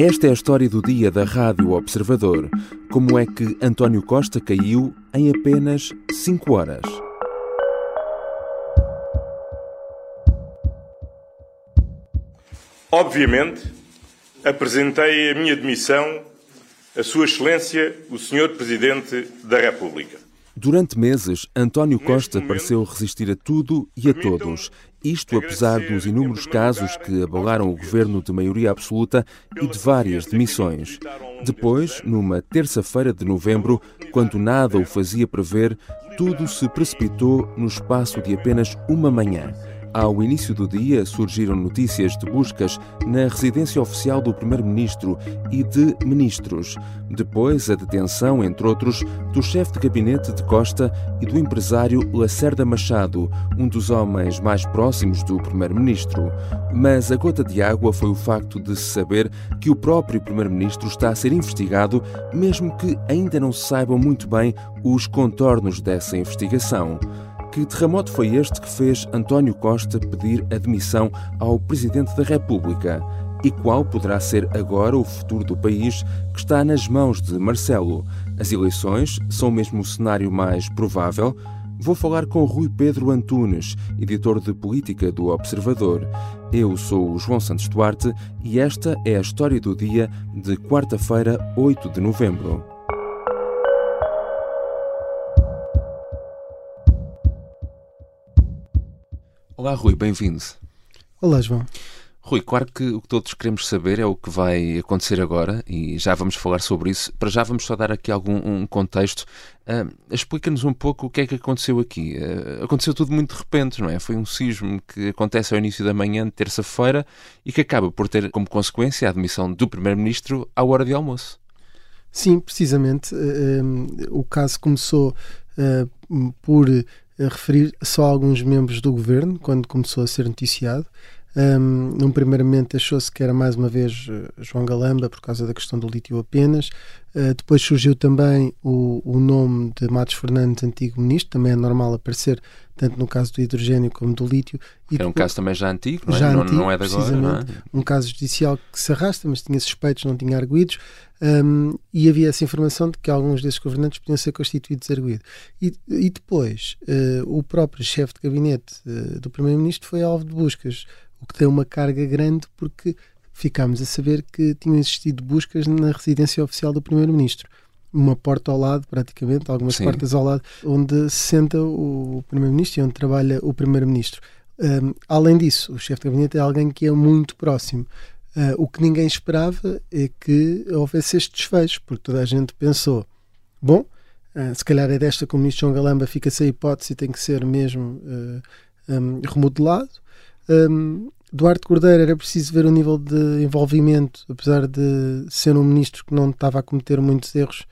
Esta é a história do dia da Rádio Observador. Como é que António Costa caiu em apenas 5 horas? Obviamente, apresentei a minha demissão a Sua Excelência, o Sr. Presidente da República. Durante meses, António Costa pareceu resistir a tudo e a todos. Isto apesar dos inúmeros casos que abalaram o governo de maioria absoluta e de várias demissões. Depois, numa terça-feira de novembro, quando nada o fazia prever, tudo se precipitou no espaço de apenas uma manhã. Ao início do dia, surgiram notícias de buscas na residência oficial do Primeiro-Ministro e de ministros. Depois, a detenção, entre outros, do chefe de gabinete de Costa e do empresário Lacerda Machado, um dos homens mais próximos do Primeiro-Ministro. Mas a gota de água foi o facto de se saber que o próprio Primeiro-Ministro está a ser investigado, mesmo que ainda não se saibam muito bem os contornos dessa investigação. Que terremoto foi este que fez António Costa pedir admissão ao Presidente da República? E qual poderá ser agora o futuro do país que está nas mãos de Marcelo? As eleições são mesmo o cenário mais provável? Vou falar com Rui Pedro Antunes, editor de política do Observador. Eu sou o João Santos Duarte e esta é a história do dia de quarta-feira, 8 de novembro. Olá, Rui, bem-vindo. Olá, João. Rui, claro que o que todos queremos saber é o que vai acontecer agora e já vamos falar sobre isso. Para já vamos só dar aqui algum um contexto. Uh, Explica-nos um pouco o que é que aconteceu aqui. Uh, aconteceu tudo muito de repente, não é? Foi um sismo que acontece ao início da manhã de terça-feira e que acaba por ter como consequência a admissão do Primeiro-Ministro à hora de almoço. Sim, precisamente. Uh, o caso começou por referir só alguns membros do governo, quando começou a ser noticiado. Um, num primeiro momento achou-se que era mais uma vez uh, João Galamba por causa da questão do lítio apenas. Uh, depois surgiu também o, o, nome de Matos Fernandes, antigo ministro, também é normal aparecer tanto no caso do hidrogênio como do lítio. E Era um caso também já antigo, não é? Já não, antigo, não é de agora, não é? Um caso judicial que se arrasta, mas tinha suspeitos, não tinha arguídos. Um, e havia essa informação de que alguns desses governantes podiam ser constituídos arguídos. E, e depois, uh, o próprio chefe de gabinete uh, do Primeiro-Ministro foi alvo de buscas o que tem uma carga grande porque ficámos a saber que tinham existido buscas na residência oficial do Primeiro-Ministro. Uma porta ao lado, praticamente, algumas Sim. portas ao lado, onde se senta o Primeiro-Ministro e onde trabalha o Primeiro-Ministro. Um, além disso, o chefe de gabinete é alguém que é muito próximo. Uh, o que ninguém esperava é que houvesse este desfecho, porque toda a gente pensou: bom, uh, se calhar é desta que o ministro João Galamba fica-se a hipótese e tem que ser mesmo uh, um, remodelado. Um, Duarte Cordeiro era preciso ver o nível de envolvimento, apesar de ser um ministro que não estava a cometer muitos erros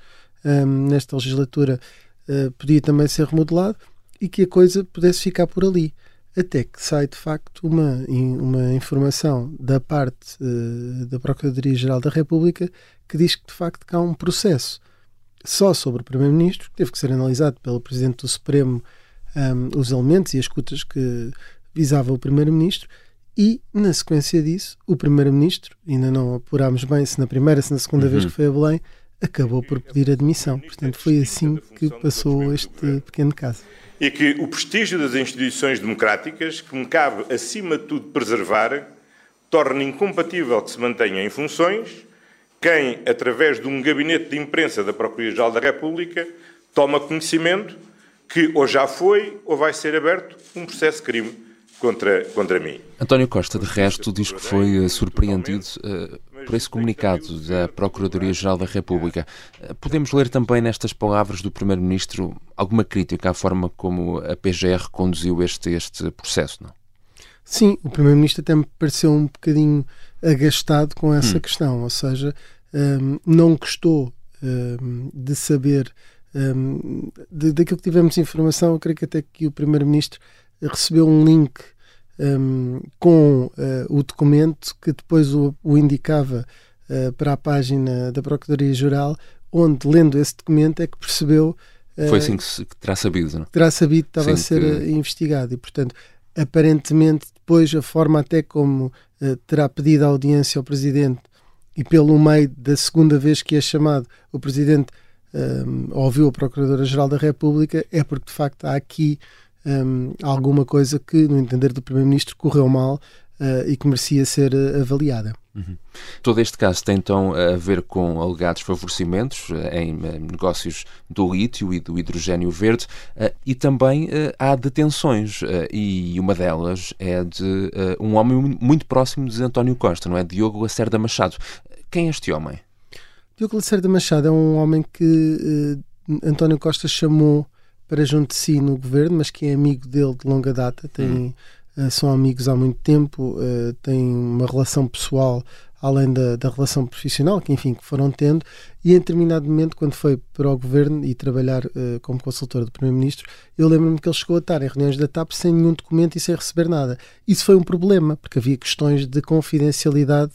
um, nesta legislatura, uh, podia também ser remodelado e que a coisa pudesse ficar por ali. Até que sai de facto uma, uma informação da parte uh, da Procuradoria-Geral da República que diz que de facto há um processo só sobre o Primeiro-Ministro, que teve que ser analisado pelo Presidente do Supremo um, os elementos e as escutas que visava o Primeiro-Ministro e, na sequência disso, o Primeiro-Ministro, ainda não apurámos bem se na primeira, se na segunda uhum. vez que foi a Belém, acabou por pedir admissão. Portanto, foi assim que passou este pequeno caso. E que o prestígio das instituições democráticas, que me cabe, acima de tudo, preservar, torna incompatível que se mantenha em funções quem, através de um gabinete de imprensa da Procuradoria-Geral da República, toma conhecimento que ou já foi ou vai ser aberto um processo de crime contra, contra mim. António Costa, de resto, diz que foi uh, surpreendido uh, por esse comunicado da Procuradoria-Geral da República. Uh, podemos ler também nestas palavras do Primeiro-Ministro alguma crítica à forma como a PGR conduziu este, este processo, não? Sim, o Primeiro-Ministro até me pareceu um bocadinho agastado com essa hum. questão, ou seja, um, não gostou um, de saber um, de, daquilo que tivemos informação, eu creio que até que o Primeiro-Ministro recebeu um link um, com uh, o documento que depois o, o indicava uh, para a página da Procuradoria-Geral, onde, lendo esse documento, é que percebeu. Uh, Foi assim que, se, que terá sabido, não? Terá sabido que estava a ser que... investigado e, portanto, aparentemente, depois a forma até como terá pedido a audiência ao Presidente e pelo meio da segunda vez que é chamado, o Presidente um, ouviu a Procuradora-Geral da República, é porque de facto há aqui um, alguma coisa que, no entender do Primeiro-Ministro, correu mal uh, e que merecia ser uh, avaliada. Uhum. Todo este caso tem então a ver com alegados favorecimentos eh, em negócios do lítio e do hidrogênio verde e também há detenções e uma delas é de um homem muito próximo de António Costa, não é? Diogo Lacerda Machado. Quem é este homem? Diogo Lacerda Machado é um homem que António Costa chamou para junto de si no governo, mas que é amigo dele de longa data, tem, uhum. uh, são amigos há muito tempo, uh, têm uma relação pessoal além da, da, relação profissional que enfim que foram tendo e em determinado momento quando foi para o governo e trabalhar uh, como consultor do primeiro-ministro eu lembro-me que ele chegou a estar em reuniões da TAP sem nenhum documento e sem receber nada. Isso foi um problema porque havia questões de confidencialidade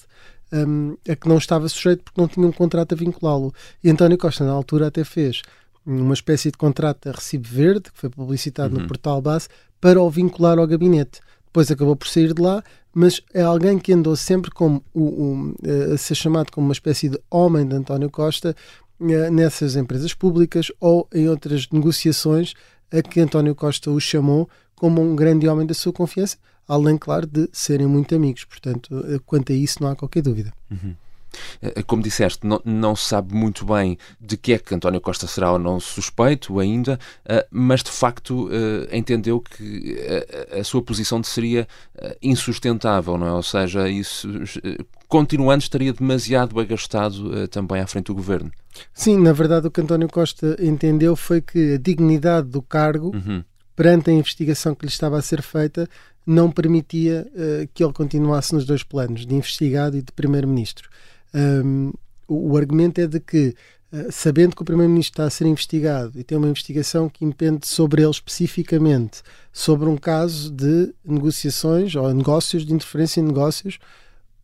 um, a que não estava sujeito porque não tinha um contrato a vinculá-lo. E António Costa na altura até fez uma espécie de contrato a recibo verde, que foi publicitado uhum. no portal base, para o vincular ao gabinete. Depois acabou por sair de lá, mas é alguém que andou sempre como o, o, a ser chamado como uma espécie de homem de António Costa eh, nessas empresas públicas ou em outras negociações a que António Costa o chamou como um grande homem da sua confiança, além, claro, de serem muito amigos. Portanto, eh, quanto a isso, não há qualquer dúvida. Uhum. Eh, como disseste, não, não se sabe muito bem de que é que António Costa será ou não suspeito ainda, eh, mas de facto eh, entendeu que a sua posição seria insustentável, não é? Ou seja, isso continuando estaria demasiado agastado também à frente do governo. Sim, na verdade o que António Costa entendeu foi que a dignidade do cargo uhum. perante a investigação que lhe estava a ser feita não permitia uh, que ele continuasse nos dois planos, de investigado e de primeiro-ministro. Um, o, o, argumento é de que, uh, sabendo que o Primeiro-Ministro está a ser investigado e tem uma investigação que impende sobre ele especificamente, sobre um caso de negociações ou negócios, de interferência em negócios,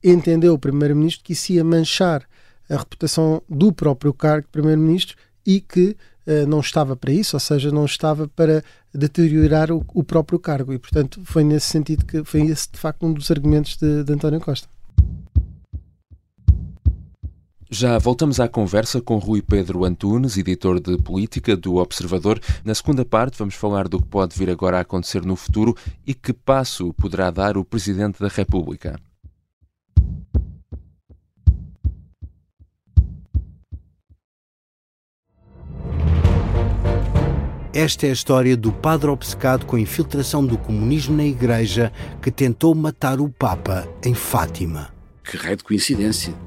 entendeu o Primeiro-Ministro que isso ia manchar a reputação do próprio cargo de Primeiro-Ministro e que uh, não estava para isso, ou seja, não estava para deteriorar o, o, próprio cargo. E, portanto, foi nesse sentido que foi esse, de facto, um dos argumentos de, de António Costa. Já voltamos à conversa com Rui Pedro Antunes, editor de política do Observador. Na segunda parte, vamos falar do que pode vir agora a acontecer no futuro e que passo poderá dar o Presidente da República. Esta é a história do padre obcecado com a infiltração do comunismo na Igreja que tentou matar o Papa em Fátima. Que raio de coincidência!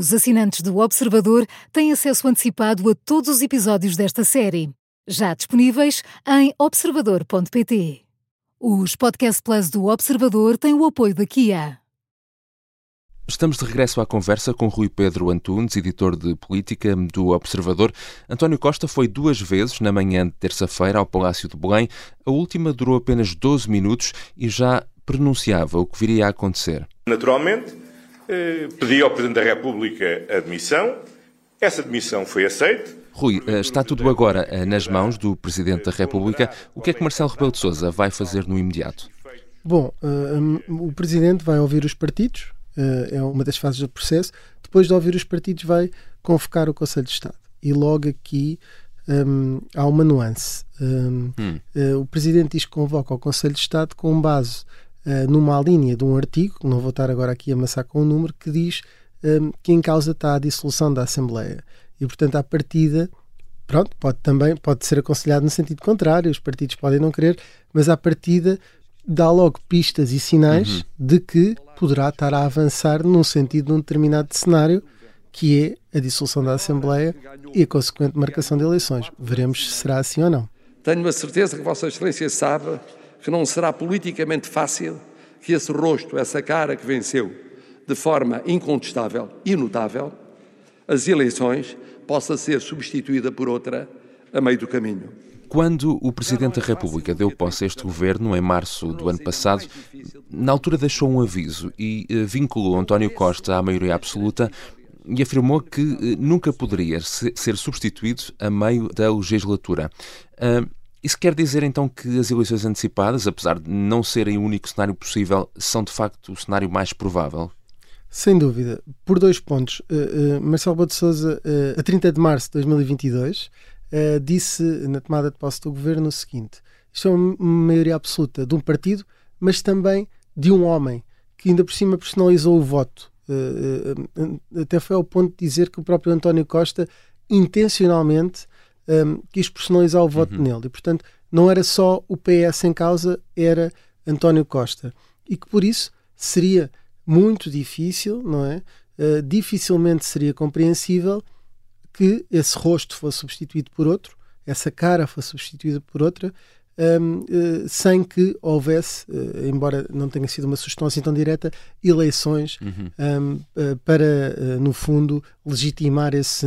Os assinantes do Observador têm acesso antecipado a todos os episódios desta série, já disponíveis em observador.pt. Os Podcast Plus do Observador têm o apoio da Kia. Estamos de regresso à conversa com Rui Pedro Antunes, editor de política do Observador. António Costa foi duas vezes na manhã de terça-feira ao Palácio de Belém. A última durou apenas 12 minutos e já pronunciava o que viria a acontecer. Naturalmente, pedi ao Presidente da República a demissão. Essa demissão foi aceita. Rui, eh, está tudo agora eh, nas mãos do Presidente da República. O que é que Marcelo Rebelo de Sousa vai fazer no imediato? Bom, o Presidente vai ouvir os partidos, é uma das fases do processo. Depois de ouvir os partidos, vai convocar o Conselho de Estado. E logo aqui um, há uma nuance. Um, hum. uh, o Presidente diz que convoca o Conselho de Estado com base uh, numa linha de um artigo, não vou estar agora aqui a amassar com o um número, que diz um, ehm, que em causa está a dissolução da Assembleia. E, portanto, à partida, pronto, pode também pode ser aconselhado no sentido contrário, os partidos podem não querer, mas à partida dá logo pistas e sinais uhum. de que poderá estar a avançar num sentido de um determinado cenário que é a dissolução da Assembleia e a consequente marcação de eleições. Veremos se será assim ou não. Tenho a certeza que Vossa Excelência sabe que não será politicamente fácil que esse rosto, essa cara que venceu de forma incontestável e notável, as eleições possa ser substituída por outra a meio do caminho. Quando o Presidente da República deu posse a este governo, em março do ano passado, na altura deixou um aviso e eh, vinculou António Costa à maioria absoluta e afirmou que eh, nunca poderia ser substituído a meio da legislatura. Uh, isso quer dizer então que as eleições antecipadas, apesar de não serem o único cenário possível, são de facto o cenário mais provável? Sem dúvida. Por dois pontos. Uh, uh, Marcelo Boto Souza, uh, a 30 de março de 2022, disse na tomada de posse do governo o seguinte: isto é uma maioria absoluta de um partido, mas também de um homem que ainda por cima personalizou o voto. até foi ao ponto de dizer que o próprio António Costa intencionalmente um, quis personalizar o voto uhum. nele. E, portanto, não era só o PS em causa, era António Costa. E que por isso seria muito difícil, não é? Uh, dificilmente seria compreensível que esse rosto fosse substituído por outro, essa cara fosse substituída por outra, um, uh, sem que houvesse, uh, embora não tenha sido uma sugestão assim tão direta, eleições uhum. um, uh, para, no fundo, legitimar esse,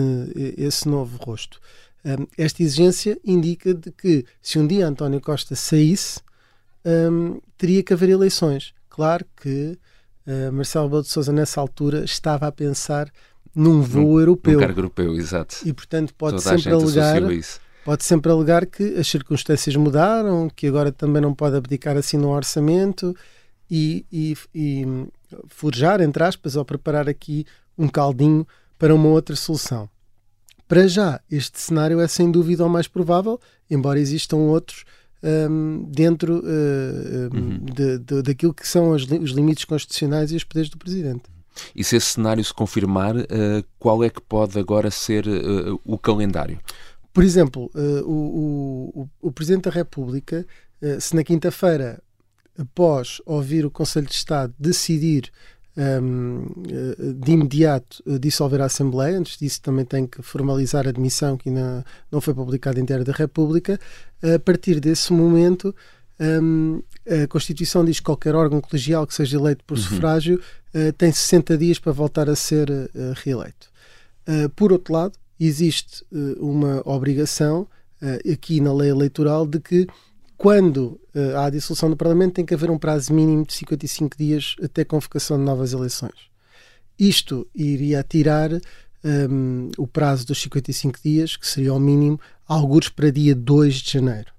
esse novo rosto esta exigência indica de que se um dia António Costa saísse, um, teria que haver eleições. Claro que uh, Marcelo Belo de Souza nessa altura estava a pensar num voo num, europeu. Num cargo europeu, exato. E portanto pode Toda sempre alegar pode sempre alegar que as circunstâncias mudaram, que agora também não pode abdicar assim no orçamento e, e, e forjar, entre aspas, ou preparar aqui um caldinho para uma outra solução. Para já, este cenário é sem dúvida o mais provável, embora existam outros um, dentro uh, uhum. de, de, daquilo que são os, os, limites constitucionais e os poderes do Presidente. E se esse cenário se confirmar, uh, qual é que pode agora ser uh, o calendário? Por exemplo, o, o, o, Presidente da República, se na quinta-feira, após ouvir o Conselho de Estado decidir um, eh, de imediato eh, dissolver a Assembleia. Antes disso, também tem que formalizar a admissão, que ainda não foi publicada em Diário da República. A partir desse momento, um, a Constituição diz que qualquer órgão colegial que seja eleito por uhum. sufrágio uh, tem 60 dias para voltar a ser uh, reeleito. Uh, por outro lado, existe uma obrigação aqui na lei eleitoral de que quando uh, há a dissolução do Parlamento, tem que haver um prazo mínimo de 55 dias até convocação de novas eleições. Isto iria tirar um, ehm, o prazo dos 55 dias, que seria o mínimo, alguns para dia 2 de janeiro.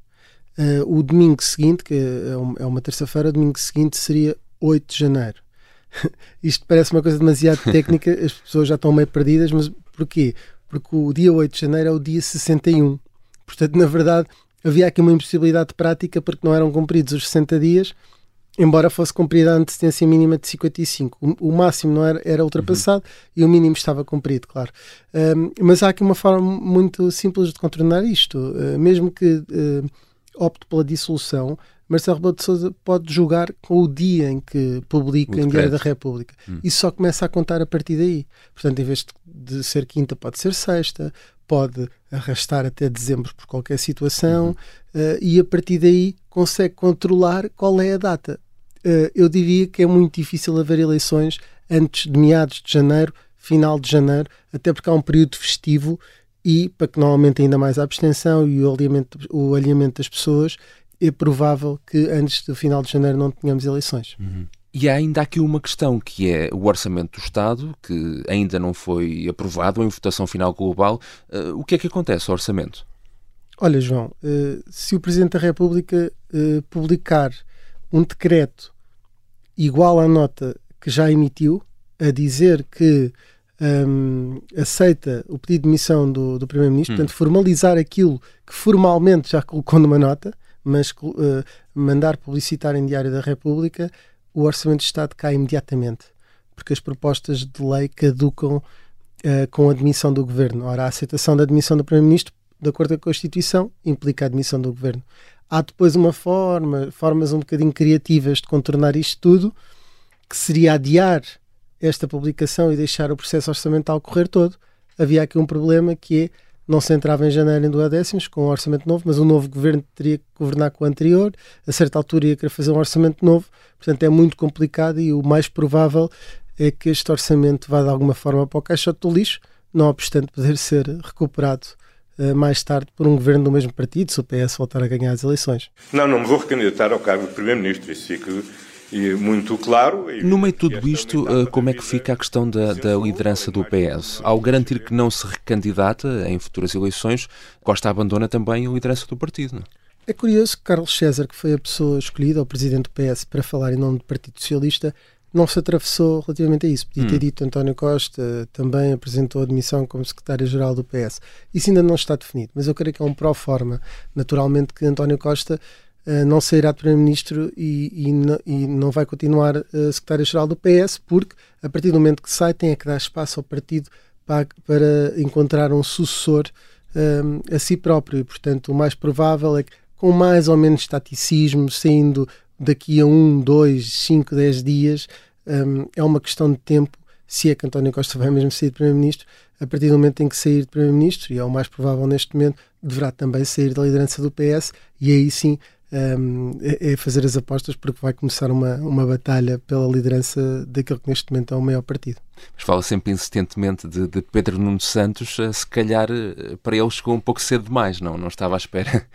Uh, o domingo seguinte, que é, é uma terça-feira, o domingo seguinte seria 8 de janeiro. Isto parece uma coisa demasiado técnica, as pessoas já estão meio perdidas, mas porquê? Porque o dia 8 de janeiro é o dia 61. Portanto, na verdade, havia aqui uma impossibilidade prática porque não eram cumpridos os 60 dias, embora fosse cumprida a antecedência mínima de 55. O, o máximo não era, era ultrapassado uhum. e o mínimo estava cumprido, claro. Um, mas há aqui uma forma muito simples de contornar isto. Uh, mesmo que uh, opte pela dissolução, Marcelo Rebelo de Sousa pode julgar com o dia em que publica em Diário da República. Hum. Isso só começa a contar a partir daí. Portanto, em vez de ser quinta, pode ser sexta, pode arrastar até dezembro por qualquer situação uhum. uh, e a partir daí consegue controlar qual é a data. Uh, eu diria que é muito difícil haver eleições antes de meados de janeiro, final de janeiro, até porque há um período festivo e para que não aumente ainda mais a abstenção e o alinhamento, o alinhamento das pessoas, é provável que antes do final de janeiro não tenhamos eleições. Uhum. E há ainda aqui uma questão que é o orçamento do Estado, que ainda não foi aprovado em votação final global. Uh, o que é que acontece ao orçamento? Olha, João, uh, se o Presidente da República uh, publicar um decreto igual à nota que já emitiu, a dizer que um, aceita o pedido de demissão do, do Primeiro-Ministro, hum. portanto, formalizar aquilo que formalmente já colocou numa nota, mas uh, mandar publicitar em Diário da República, o Orçamento de Estado cai imediatamente, porque as propostas de lei caducam uh, com a admissão do Governo. Ora, a aceitação da admissão do Primeiro-Ministro, de acordo com a Constituição, implica a admissão do Governo. Há depois uma forma, formas um bocadinho criativas de contornar isto tudo, que seria adiar esta publicação e deixar o processo orçamental correr todo. Havia aqui um problema que é não se entrava em janeiro em duodécimos com um orçamento novo, mas o novo governo teria que governar com o anterior, a certa altura ia querer fazer um orçamento novo, portanto é muito complicado e o mais provável é que este orçamento vá de alguma forma para o caixote do lixo, não obstante poder ser recuperado uh, mais tarde por um governo do mesmo partido, se o PS voltar a ganhar as eleições. Não, não me vou recandidatar ao cargo de Primeiro-Ministro, isso fica muito claro. No meio de tudo isto, uh, como é que fica a questão da, da, liderança do PS? Ao garantir que não se recandidata em futuras eleições, Costa abandona também a liderança do partido, não é? É curioso que Carlos César, que foi a pessoa escolhida, o presidente do PS, para falar em nome do Partido Socialista, não se atravessou relativamente a isso. Podia ter hum. dito António Costa, também apresentou a admissão como secretário-geral do PS. Isso ainda não está definido, mas eu creio que é um pró-forma, naturalmente, que António Costa não sairá de Primeiro-Ministro e, e, e, não vai continuar uh, secretário-geral do PS, porque a partir do momento que sai, tem é que dar espaço ao partido para, para encontrar um sucessor um, a si próprio. E, portanto, o mais provável é que, com mais ou menos estaticismo, saindo daqui a um, dois, cinco, dez dias, um, é uma questão de tempo. Se é que António Costa vai mesmo sair de Primeiro-Ministro, a partir do momento em que sair de Primeiro-Ministro, e é o mais provável neste momento, deverá também sair da liderança do PS, e aí sim um, é, é fazer as apostas, porque vai começar uma, uma batalha pela liderança daquele que neste momento é o maior partido. Mas fala sempre insistentemente de, de Pedro Nuno Santos, eh, se calhar eh, para ele chegou um pouco cedo demais, não? Não estava à espera.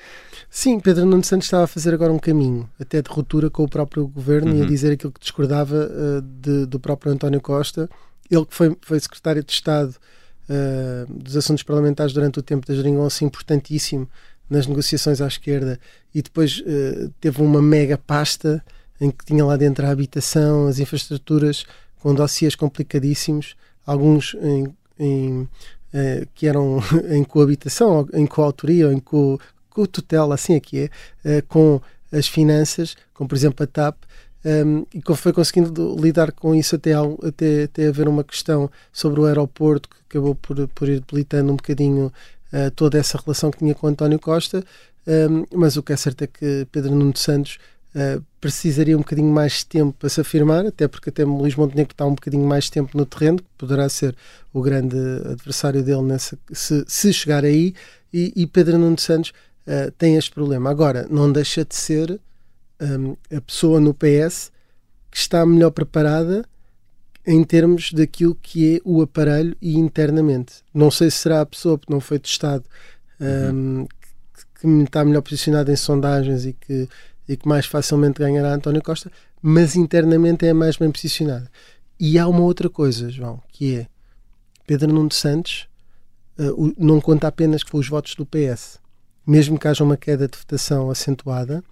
Sim, Pedro Nuno Santos estava a fazer agora um caminho, até de ruptura com o próprio governo uhum. e a uhum. dizer aquilo que discordava uh, de, do próprio António Costa. Ele que foi, foi secretário de Estado uh, dos Assuntos Parlamentares durante o tempo da Geringonça, importantíssimo nas negociações à esquerda, e depois uh, teve uma mega pasta em que tinha lá dentro a habitação, as infraestruturas, com dossiês complicadíssimos, alguns em, em que eram em coabitação, em coautoria, ou em co com tutela, assim é que é, uh, com as finanças, como por exemplo a TAP, um, ehm, e foi conseguindo lidar com isso até, até, até haver uma questão sobre o aeroporto que acabou por, por ir debilitando um bocadinho uh, toda essa relação que tinha com António Costa, um, ehm, mas o que é certo é que Pedro Nuno Santos uh, precisaria um bocadinho mais de tempo para se afirmar, até porque até Luís Montenegro está um bocadinho mais de tempo no terreno, poderá ser o grande adversário dele nessa, se, se chegar aí, e, e Pedro Nuno Santos uh, tem este problema. Agora, não deixa de ser um, a pessoa no PS que está melhor preparada em termos daquilo que é o aparelho e internamente. Não sei se será a pessoa que não foi testado um, uhum. que, que está melhor posicionada em sondagens e que, e que mais facilmente ganhará António Costa, mas internamente é a mais bem posicionada. E há uma outra coisa, João, que é Pedro Nuno Santos uh, não conta apenas com os votos do PS mesmo que haja uma queda de votação acentuada,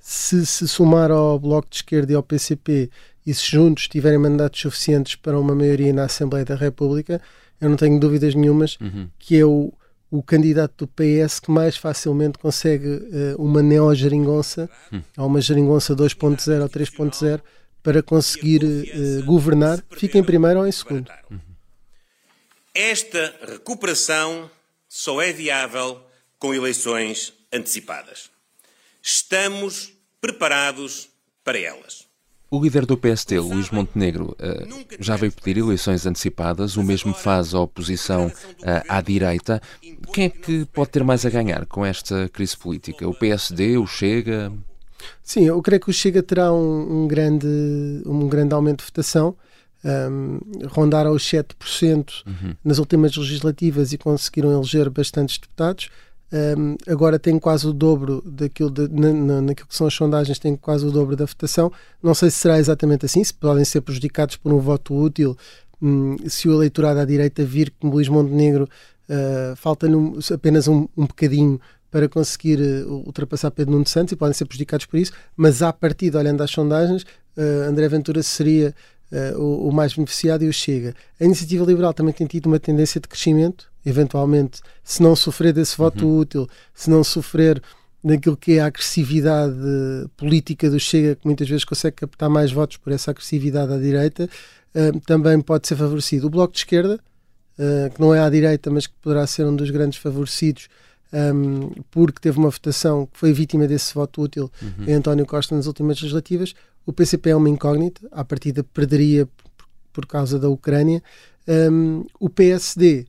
se se somar ao Bloco de Esquerda e ao PCP e se juntos tiverem mandatos suficientes para uma maioria na Assembleia da República, eu não tenho dúvidas nenhumas uhum. que é o, o candidato do PS que mais facilmente consegue uh, uma neo-geringonça, uhum. ou uma geringonça 2.0 ou 3.0, para conseguir uh, governar, fica em primeiro ou em segundo. Uhum. Esta recuperação só é viável com eleições antecipadas. Estamos preparados para elas. O líder do PST, Luís Montenegro, eh, já veio pedir eleições antecipadas, o mesmo faz a oposição eh, à direita. Quem é que pode ter mais a ganhar com esta crise política? O PSD, o Chega? Sim, eu creio que o Chega terá um, um grande, um grande aumento de votação. Um, rondaram os 7% uhum. nas últimas legislativas e conseguiram eleger bastantes deputados. Um, agora tem quase o dobro daquilo de, na, na, naquilo que são as sondagens, tem quase o dobro da votação. Não sei se será exatamente assim, se podem ser prejudicados por um voto útil, um, se o eleitorado à direita vir como Luís Montenegro, uh, falta-lhe um, apenas um, um bocadinho para conseguir uh, ultrapassar Pedro Nuno Santos e podem ser prejudicados por isso, mas à partida, olhando às sondagens, uh, André Ventura seria uh, o, o, mais beneficiado e o Chega. A Iniciativa Liberal também tem tido uma tendência de crescimento, eventualmente, se não sofrer desse voto uhum. útil, se não sofrer daquilo que é a agressividade política do Chega, que muitas vezes consegue captar mais votos por essa agressividade à direita, uh, também pode ser favorecido. O Bloco de Esquerda, uh, que não é à direita, mas que poderá ser um dos grandes favorecidos, um, porque teve uma votação que foi vítima desse voto útil uhum. em António Costa nas últimas legislativas. O PCP é uma incógnita, à partida perderia por causa da Ucrânia. Um, o PSD,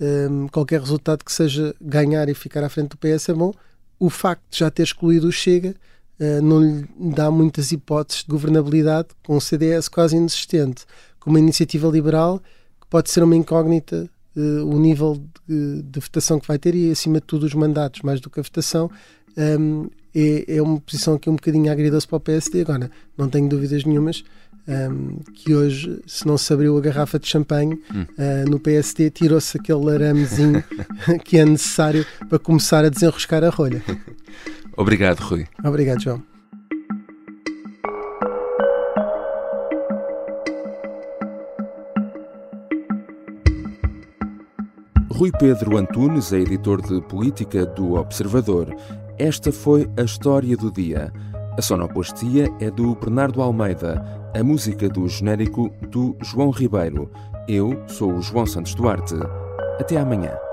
um, qualquer resultado que seja ganhar e ficar à frente do PS é bom. O facto de já ter excluído o Chega uh, não lhe dá muitas hipóteses de governabilidade, com um CDS quase inexistente, com uma iniciativa liberal que pode ser uma incógnita uh, o nível de, de, votação que vai ter e, acima de tudo, os mandatos, mais do que a votação. Um, é, é, uma posição aqui um bocadinho agridoce para o PSD. Agora, não tenho dúvidas nenhumas um, que hoje, se não se abriu a garrafa de champanhe hum. uh, no PSD, tirou-se aquele aramezinho que é necessário para começar a desenroscar a rolha. Obrigado, Rui. Obrigado, João. Rui Pedro Antunes é editor de política do Observador. Esta foi a história do dia. A sonoplastia é do Bernardo Almeida, a música do genérico do João Ribeiro. Eu sou o João Santos Duarte. Até amanhã.